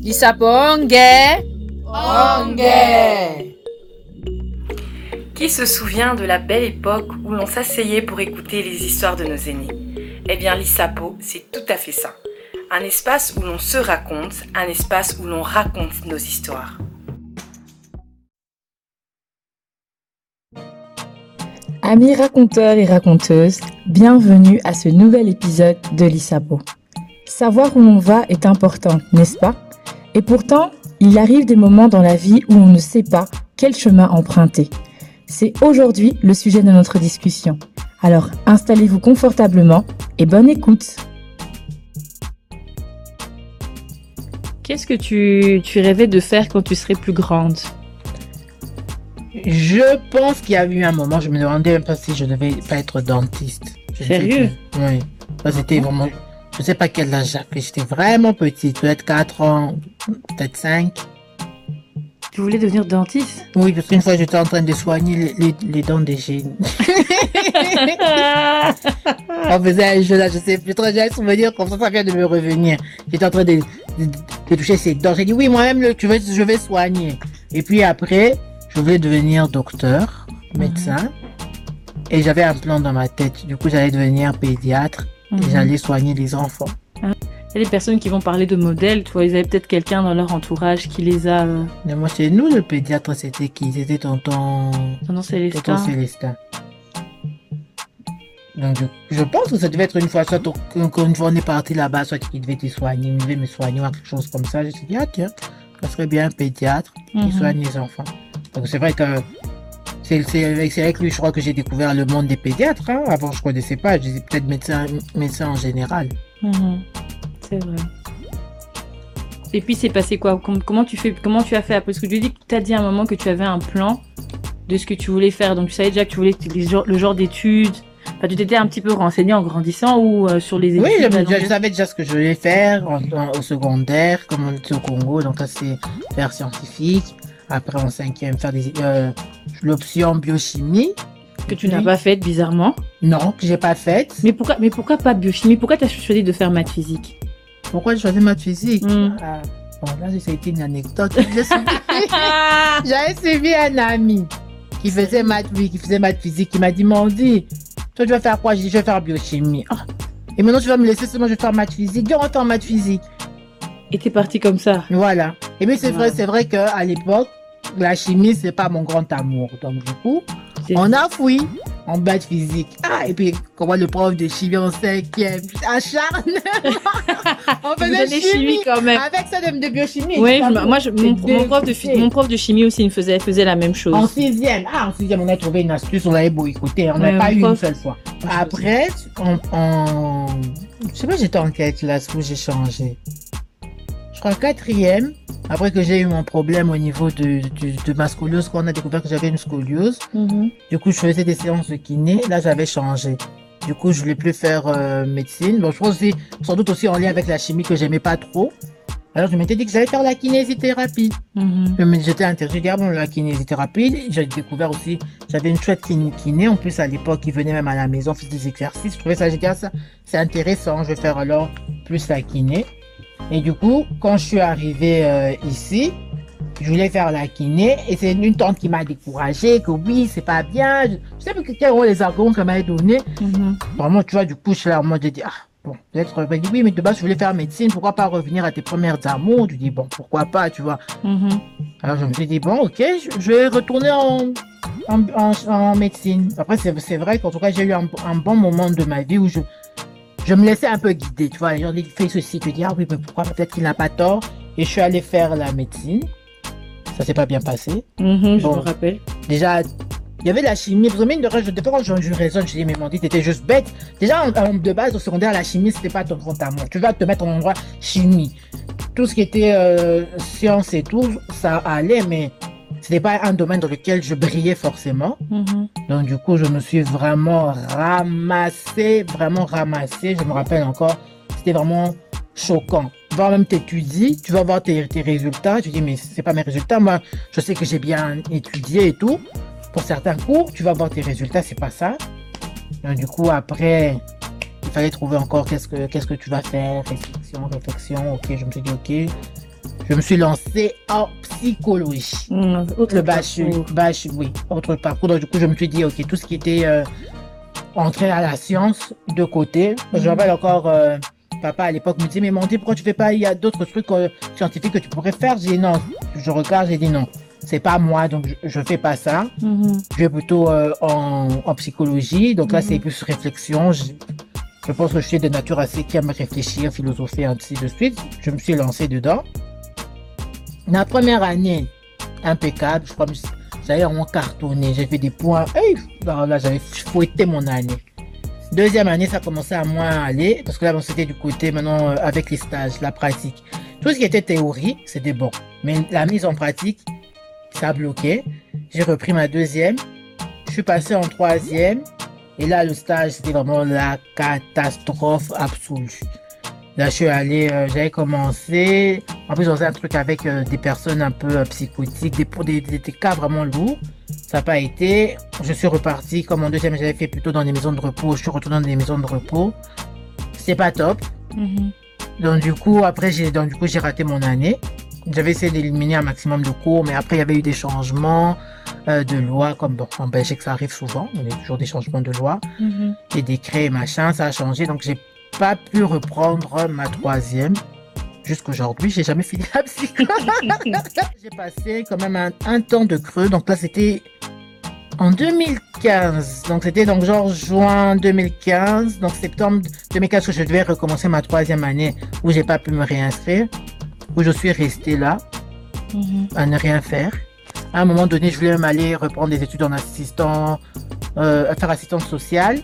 Lisaponge. Qui se souvient de la belle époque où l'on s'asseyait pour écouter les histoires de nos aînés? Eh bien, l'ISAPO, c'est tout à fait ça. Un espace où l'on se raconte, un espace où l'on raconte nos histoires. Amis raconteurs et raconteuses, bienvenue à ce nouvel épisode de l'ISAPO. Savoir où l'on va est important, n'est-ce pas? Et pourtant, il arrive des moments dans la vie où on ne sait pas quel chemin emprunter. C'est aujourd'hui le sujet de notre discussion. Alors installez-vous confortablement et bonne écoute. Qu'est-ce que tu, tu rêvais de faire quand tu serais plus grande? Je pense qu'il y a eu un moment, je me demandais même pas si je devais pas être dentiste. Je Sérieux. Oui. C'était vraiment. Je sais pas quel âge j'avais. J'étais vraiment petite. Peut-être 4 ans, peut-être 5. Tu voulais devenir dentiste? Oui, parce qu'une fois j'étais en train de soigner les, les, les dents des génies. On faisait un jeu là, je sais plus trop, j'ai un souvenir comme ça, ça vient de me revenir. J'étais en train de, de, de toucher ses dents. J'ai dit oui, moi-même, tu veux, je vais soigner. Et puis après, je voulais devenir docteur, médecin. Et j'avais un plan dans ma tête. Du coup, j'allais devenir pédiatre Mhm. et j'allais soigner les enfants. Il y a des personnes qui vont parler de modèles, tu vois, ils avaient peut-être quelqu'un dans leur entourage qui les a... euh, Mais moi, chez nous, le pédiatre, c'était qui? C'était tonton... Son nom c'est Tonton Célestin. Donc, je, je pense que ça devait être une fois, soit on- encore une fois on est parti là-bas, soit qu'il devait te soigner, il devait me soigner ou quelque chose comme ça. Je me suis dit, ah tiens, ça serait bien un pédiatre qui Mhm. soigne les enfants. Donc, c'est vrai que c'est avec, lui, je crois que j'ai découvert le monde des pédiatres. hein. Avant, je connaissais pas, je disais peut-être médecin, médecin en général. Mhm. C'est vrai. Et puis c'est passé quoi? Com- Comment tu fais Comment tu as fait? Parce que tu dis que tu as dit à un moment que tu avais un plan de ce que tu voulais faire. Donc tu savais déjà que tu voulais le genre d'études. Enfin, tu t'étais un petit peu renseigné en grandissant ou euh, sur les études Oui, je, je- je savais déjà ce que je voulais faire en- en- au secondaire, comme on était au Congo. Donc, ça, c'est faire scientifique. Après, en cinquième, faire des, euh, l'option biochimie. que tu n'as pas faite bizarrement. Non, que j'ai pas faite. Mais pourquoi Mais pourquoi pas biochimie? Pourquoi tu as choisi de faire maths physique? Pourquoi j'ai choisi maths physique? Mm. Ah, Bon, là, ça a été une anecdote. Suivi- J'avais suivi un ami qui faisait maths, qui faisait maths physique. Il m'a dit, Mandy, toi, tu vas faire quoi? J'ai dit, je vais faire biochimie. Ah. Et maintenant, tu vas me laisser seulement, je vais faire maths physique. On va faire maths physique. Et t'es parti comme ça. Voilà. Et puis c'est vrai, c'est vrai qu'à l'époque, la chimie, c'est pas mon grand amour. Donc du coup, on a fouillé en maths physique. Ah, et puis comment le prof de chimie en cinquième? Acharne. on Vous faisait chimie, chimie quand même. avec ça de, de biochimie. Oui, moi, je, mon, prof de, dégoûté. mon prof de chimie aussi, il faisait, faisait la même chose. En sixième. Ah, en sixième, on a trouvé une astuce, on avait boycotté. On Ouais, n'a pas eu une seule fois. Après, en, en... Je sais pas, j'étais en quelle classe où j'ai changé. Je crois quatrième. Après que j'ai eu mon problème au niveau de, de, de ma scoliose, quand on a découvert que j'avais une scoliose. Mhm. Du coup, je faisais des séances de kiné. Là, j'avais changé. Du coup, je voulais plus faire euh, médecine. Bon, je pense aussi, sans doute aussi en lien avec la chimie que j'aimais pas trop. Alors, je m'étais dit que j'allais faire la kinésithérapie. Mhm. Me- J'étais intéressé, ah bon, la kinésithérapie. J'ai découvert aussi, j'avais une chouette kiné. En plus, à l'époque, il venait même à la maison, faire des exercices. Je trouvais ça, j'ai dit, ah, ça, c'est intéressant. Je vais faire alors plus la kiné. Et du coup, quand je suis arrivé euh, ici, je voulais faire la kiné. Et c'est une tante qui m'a découragé, que oui, c'est pas bien. Je, je sais plus quels sont les arguments qu'elle m'avait donnés. Mhm. Vraiment, tu vois, du coup, je suis là, moi, j'ai dit, ah, bon, peut-être, elle dit, oui, mais de base, je voulais faire médecine. Pourquoi pas revenir à tes premières amours? Je dis, bon, pourquoi pas, tu vois. Mhm. Alors je me suis dit, bon, ok, je, je vais retourner en, en, en- en médecine. Après, c'est c'est vrai qu'en tout cas, j'ai eu un, un bon moment de ma vie où je, je me laissais un peu guider. Tu vois, les gens disent, fais ceci, tu dis, ah oui, mais pourquoi? Peut-être qu'il n'a pas tort. Et je suis allé faire la médecine. Ça s'est pas bien passé. Mhm, je me rappelle. Déjà, il y avait la chimie. Parce que mine de rien, je, fois, quand je, je raisonne, je dis, mais mon dit, t'étais juste bête. Déjà, en- en- de base, au secondaire, la chimie, c'était pas ton grand amour. Tu vas te mettre en endroit chimie. Tout ce qui était euh, science et tout, ça allait, mais c'était pas un domaine dans lequel je brillais forcément. Mhm. Donc, du coup, je me suis vraiment ramassé, vraiment ramassé. Je me rappelle encore, c'était vraiment choquant. Voir même t'étudies, tu vas voir tes, tes résultats, tu dis, mais c'est pas mes résultats. Moi, je sais que j'ai bien étudié et tout. Pour certains cours, tu vas voir tes résultats, c'est pas ça. Donc, du coup, après, il fallait trouver encore qu'est-ce que, qu'est-ce que tu vas faire, réflexion, réflexion. Ok, je me suis dit, ok. Je me suis lancé en psychologie. Mmh, autre Le bach, parcours. bach, oui, autre parcours. Donc, du coup, je me suis dit, ok, tout ce qui était euh, entrée à la science de côté. Je me Mhm. rappelle encore, euh, papa à l'époque me disait, mais mon Dieu, pourquoi tu fais pas, il y a d'autres trucs euh, scientifiques que tu pourrais faire? J'ai dit non. Je regarde, j'ai dit non. C'est pas moi, donc je, je fais pas ça. Mhm. Je vais plutôt euh, en, en psychologie. Donc là, c'est plus réflexion. Je, je pense que je suis de nature assez qui aime réfléchir, philosopher, ainsi de suite. Je me suis lancé dedans. La première année, impeccable. Je crois que j'avais vraiment cartonné. J'ai fait des points. Hey, non, là, j'avais fouetté mon année. Deuxième année, ça commençait à moins aller. Parce que là, bon, c'était du côté maintenant euh, avec les stages, la pratique. Tout ce qui était théorie, c'était bon. Mais la mise en pratique, ça a bloqué. J'ai repris ma deuxième. Je suis passé en troisième. Et là, le stage, c'était vraiment la catastrophe absolue. Là, je suis allé, euh, j'avais commencé. En plus, on faisait un truc avec euh, des personnes un peu euh, psychotiques, des, des, des, des cas vraiment lourds. Ça n'a pas été. Je suis reparti comme en deuxième, j'avais fait plutôt dans des maisons de repos. Je suis retourné dans des maisons de repos. C'est pas top. Mhm. Donc du coup, après, j'ai donc du coup j'ai raté mon année. J'avais essayé d'éliminer un maximum de cours, mais après il y avait eu des changements euh, de loi, comme bon, en Belgique ça arrive souvent, il y a toujours des changements de loi, des décrets et machin, ça a changé, donc j'ai pas pu reprendre ma troisième. Jusqu'aujourd'hui, j'ai jamais fini la psycho. j'ai passé quand même un, un temps de creux, donc là c'était en 2015, donc c'était donc genre juin 2015, donc septembre 2015 que je devais recommencer ma troisième année où j'ai pas pu me réinscrire, où je suis resté là Mhm. à ne rien faire. À un moment donné, je voulais même aller reprendre des études en assistant, euh, faire assistante sociale.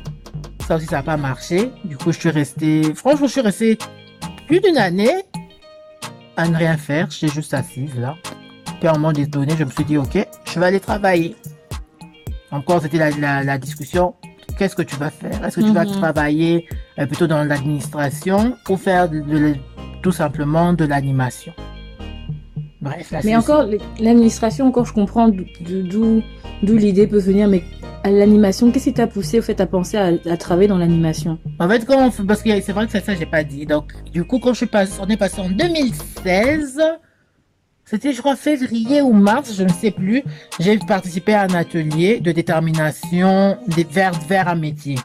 Ça aussi, ça n'a pas marché. Du coup, je suis resté, franchement, je suis resté plus d'une année à ne rien faire. J'étais juste assise là. Moment donné, je me suis dit, ok, je vais aller travailler. Encore, c'était la, la, la discussion. Qu'est-ce que tu vas faire? Est-ce que tu vas Mhm. travailler euh, plutôt dans l'administration ou faire de- de- tout simplement de l'animation? Bref, là, Mais encore, l'administration, encore, je comprends d'où- l'idée peut venir, mais l'animation, qu'est-ce qui t'a poussé au fait à penser à, à travailler dans l'animation? En fait, quand on fait- parce que c'est vrai que c'est ça, j'ai pas dit. Donc, du coup, quand je suis passé, on est passé en 2016, c'était, je crois, février ou mars, je ne sais plus. J'ai participé à un atelier de détermination des, vers, vers un métier.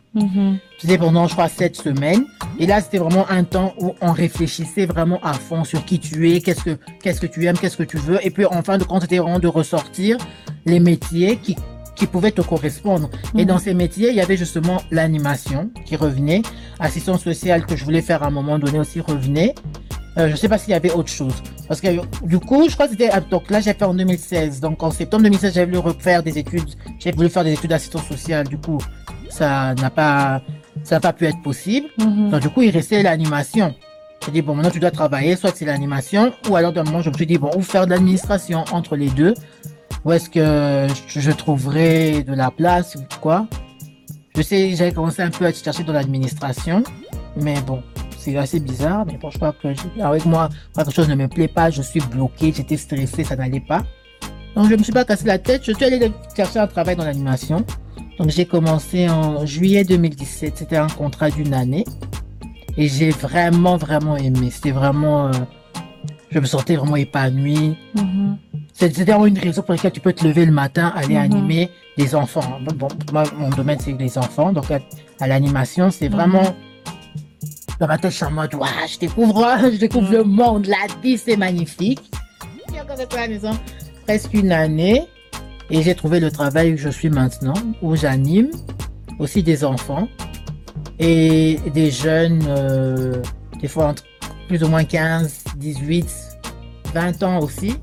C'était pendant, je crois, sept semaines. Et là, c'était vraiment un temps où on réfléchissait vraiment à fond sur qui tu es, qu'est-ce que, qu'est-ce que tu aimes, qu'est-ce que tu veux. Et puis, en fin de compte, c'était vraiment de ressortir les métiers qui, qui pouvaient te correspondre. Et Mhm. dans ces métiers, il y avait justement l'animation qui revenait, assistance sociale que je voulais faire à un moment donné aussi revenait. Euh, je sais pas s'il y avait autre chose. Parce que du coup, je crois que c'était, donc là, j'ai fait en 2016. Donc en septembre 2016, j'avais voulu refaire des études, j'ai voulu faire des études d'assistance sociale. Du coup, ça n'a pas, ça n'a pas pu être possible. Mhm. Donc du coup, il restait l'animation. J'ai dit, bon, maintenant tu dois travailler, soit c'est l'animation, ou alors d'un moment, je me suis dit, bon, ou faire de l'administration entre les deux. Où est-ce que je, trouverai de la place ou quoi? Je sais, j'avais commencé un peu à chercher dans l'administration, mais bon, c'est assez bizarre. Mais bon, je crois que avec moi, quelque chose ne me plaît pas, je suis bloqué, j'étais stressé, ça n'allait pas. Donc je me suis pas cassé la tête, je suis allé chercher un travail dans l'animation. Donc j'ai commencé en juillet 2017, c'était un contrat d'une année. Et j'ai vraiment, vraiment aimé. C'était vraiment... euh, je me sentais vraiment épanoui. Mhm. C'est c'est vraiment une raison pour laquelle tu peux te lever le matin, aller Mhm. animer des enfants. Bon, moi, mon domaine, c'est les enfants. Donc, à, à l'animation, c'est vraiment... Le matin, je suis en mode, Ouah, je découvre, je découvre Mhm. le monde. La vie, c'est magnifique. Encore à la maison presque une année. Et j'ai trouvé le travail où je suis maintenant, où j'anime aussi des enfants et des jeunes, euh, des fois entre plus ou moins 15, 18, 20 ans aussi.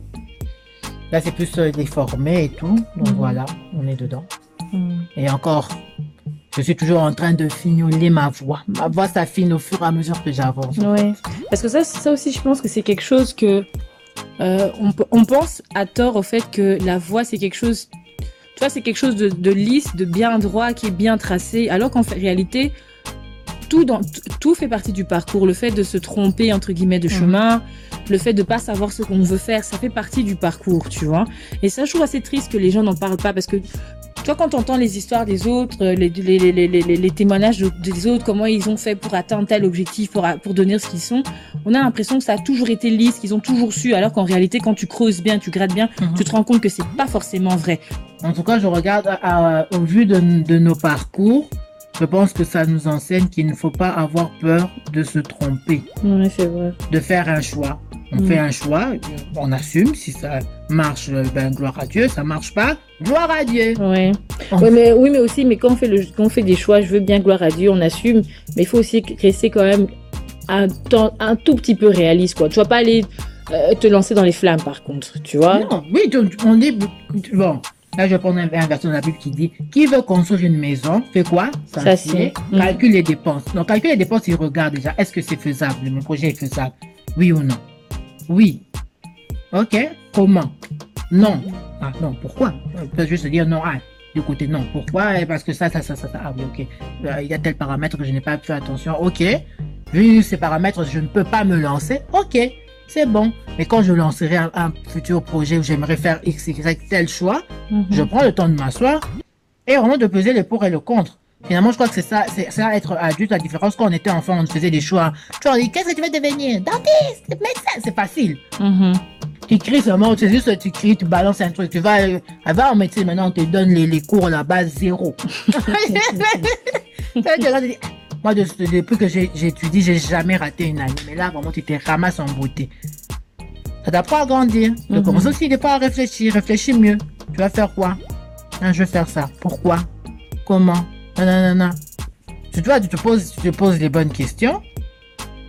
Là, c'est plus euh, les formés et tout. Donc Mhm. voilà, on est dedans. Mhm. Et encore, je suis toujours en train de fignoler ma voix. Ma voix s'affine au fur et à mesure que j'avance. Ouais. Parce que ça, ça aussi, je pense que c'est quelque chose que euh, on, pe- on pense à tort au fait que la voix c'est quelque chose, tu vois, c'est quelque chose de, de lisse, de bien droit, qui est bien tracé, alors qu'en réalité, tout dans t- tout fait partie du parcours. Le fait de se tromper entre guillemets de Mhm. chemin, le fait de pas savoir ce qu'on veut faire, ça fait partie du parcours, tu vois. Et ça, je trouve assez triste que les gens n'en parlent pas parce que Toi, quand tu entends les histoires des autres, euh, les, les, les, les, les- les témoignages de- des autres, comment ils ont fait pour atteindre tel objectif, pour, devenir ce qu'ils sont, on a l'impression que ça a toujours été lisse, qu'ils ont toujours su, alors qu'en réalité, quand tu creuses bien, tu grattes bien, Mhm. tu te rends compte que c'est pas forcément vrai. En tout cas, je regarde à- à- au vu de, de nos parcours, je pense que ça nous enseigne qu'il ne faut pas avoir peur de se tromper, Oui, c'est vrai. de faire un choix. On Mm. fait un choix, on assume, si ça marche, ben gloire à Dieu, ça marche pas, gloire à Dieu. Ouais. Mais, oui, mais aussi, mais quand on, fait le, quand on fait des choix, je veux bien gloire à Dieu, on assume, mais il faut aussi rester quand même un, temps, un tout petit peu réaliste, quoi. Tu vas pas aller euh, te lancer dans les flammes, par contre, tu vois. Non, oui, on dit, bon, là je vais prendre un, un verset de la Bible qui dit, qui veut construire une maison, fait quoi? S'assied. Mm. calcule les dépenses. Donc, calcule les dépenses, il regarde déjà, est-ce que c'est faisable, mon projet est faisable, oui ou non? Oui. Ok, comment? Non. Ah non, pourquoi? On peut juste dire non, ah, du côté non. Pourquoi? Parce que ça, ça, ça, ça, ça. Ah oui, ok. Euh, Il y a tel paramètre que je n'ai pas fait attention. Ok. Vu ces paramètres, je ne peux pas me lancer. Ok, c'est bon. Mais quand je lancerai un, un futur projet où j'aimerais faire X, Y, tel choix, Mhm. je prends le temps de m'asseoir et vraiment de peser les pour et le contre. Finalement, je crois que c'est ça, c'est ça être adulte. La différence, quand on était enfant, on faisait des choix. Tu on dit, qu'est-ce que tu veux devenir? Dentiste, médecin, c'est facile. Mhm. Tu cries seulement, c'est juste, tu cries, tu balances un truc. Tu vas, va en médecine, maintenant, on te donne les, les cours zéro. Tu regardes, tu dis, Moi, de- de- depuis que j'étudie, j'ai jamais raté une année. Mais là, vraiment, tu te ramasses en beauté. Ça à grandir. Tu Mhm. commences aussi des fois à réfléchir. Réfléchis mieux. Tu vas faire quoi? Hein, Je vais faire ça. Pourquoi? Comment? Tu vois, tu te poses, tu te poses les bonnes questions.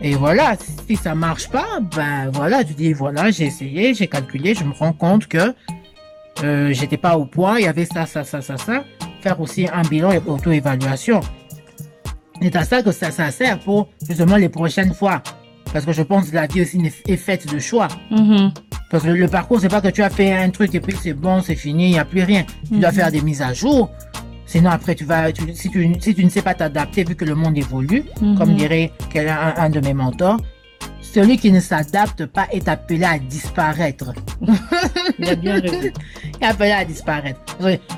Et voilà, si ça marche pas, ben voilà, tu dis voilà, j'ai essayé, j'ai calculé, je me rends compte que euh, j'étais pas au point, il y avait ça, ça, ça, ça, ça. Faire aussi un bilan et auto-évaluation. C'est à ça que ça, ça sert pour justement les prochaines fois. Parce que je pense que la vie aussi est faite de choix. Mhm. Parce que le parcours, c'est pas que tu as fait un truc et puis c'est bon, c'est fini, il n'y a plus rien. Tu dois Mhm. faire des mises à jour. Sinon, après, tu vas, tu- si, tu, si tu ne sais pas t'adapter, vu que le monde évolue, comme Mhm. dirait un, un de mes mentors, celui qui ne s'adapte pas est appelé à disparaître. Il a bien raison. est appelé à disparaître.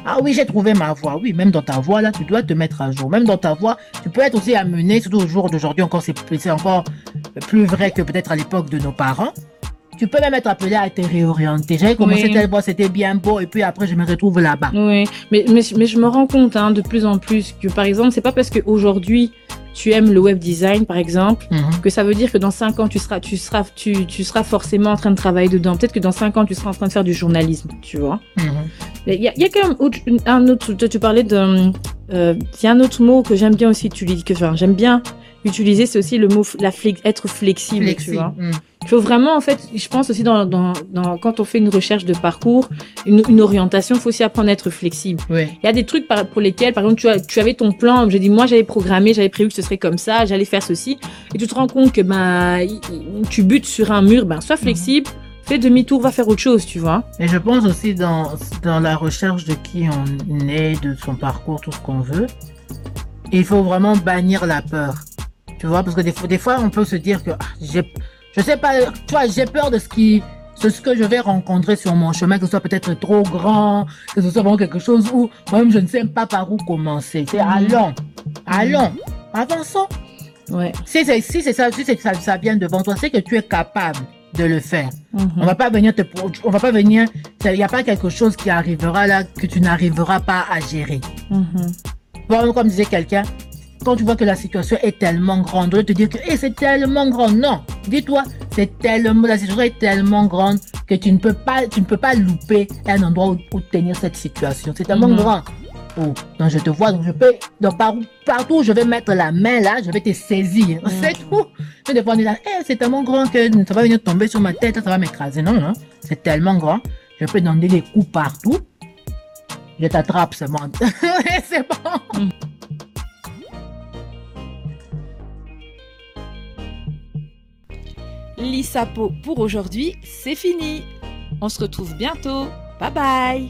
Ah oui, j'ai trouvé ma voie. Oui, même dans ta voie, là, tu dois te mettre à jour. Même dans ta voie, tu peux être aussi amené, surtout au jour d'aujourd'hui, encore, c'est c'est encore plus vrai que peut-être à l'époque de nos parents. Tu peux même être appelé à te réorienter. J'avais commencé Oui. c'était bien beau, et puis après, je me retrouve là-bas. Oui, mais, mais, mais je me rends compte hein, de plus en plus que, par exemple, c'est pas parce qu'aujourd'hui, tu aimes le web design, par exemple, Mhm. que ça veut dire que dans 5 ans, tu seras, tu, seras, tu, tu seras forcément en train de travailler dedans. Peut-être que dans 5 ans, tu seras en train de faire du journalisme, tu vois. Mhm. Mais Il y a, il y a quand même autre- un autre. Tu parlais d'un. euh, Il y a un autre mot que j'aime bien aussi utiliser, que enfin, j'aime bien utiliser, c'est aussi le mot la flex, être flexible, tu vois. Mhm. Il faut vraiment, en fait, je pense aussi dans, dans, dans quand on fait une recherche de parcours, une, une orientation, il faut aussi apprendre à être flexible. Oui. Il y a des trucs par- pour lesquels, par exemple, tu, as, tu avais ton plan, j'ai dit, moi j'avais programmé, j'avais prévu que ce serait comme ça, j'allais faire ceci, et tu te rends compte que ben, tu butes sur un mur, ben, sois flexible, fais demi-tour, va faire autre chose, tu vois. Et je pense aussi dans, dans la recherche de qui on est, de son parcours, tout ce qu'on veut, il faut vraiment bannir la peur. Tu vois, parce que des fois, des fois on peut se dire que ah, j'ai, je sais pas, tu vois, j'ai peur de ce qui, de ce que je vais rencontrer sur mon chemin, que ce soit peut-être trop grand, que ce soit vraiment quelque chose où moi-même je ne sais pas par où commencer. C'est Mhm. allons, allons, avançons. Ouais. Si c'est si c'est ça, si c'est ça, ça vient devant toi, c'est que tu es capable de le faire. Mhm. On va pas venir te, on va pas venir, il n'y a pas quelque chose qui arrivera là que tu n'arriveras pas à gérer. Mhm. Bon, comme disait quelqu'un, quand tu vois que la situation est tellement grande, de te dire que Eh, c'est tellement grand. Non, dis-toi, c'est tellement, la situation est tellement grande que tu ne peux pas, tu ne peux pas louper un endroit où, où tenir cette situation. C'est tellement Mhm. grand. Oh, donc je te vois, donc je peux, donc par, partout où je vais mettre la main là, je vais te saisir. Mhm. C'est tout. Mais des fois on est là, Eh, c'est tellement grand que ça va venir tomber sur ma tête, ça va m'écraser. Non, non, c'est tellement grand. Je peux donner des coups partout. Je t'attrape seulement. c'est bon. L'ISAPO pour aujourd'hui, c'est fini. On se retrouve bientôt. Bye bye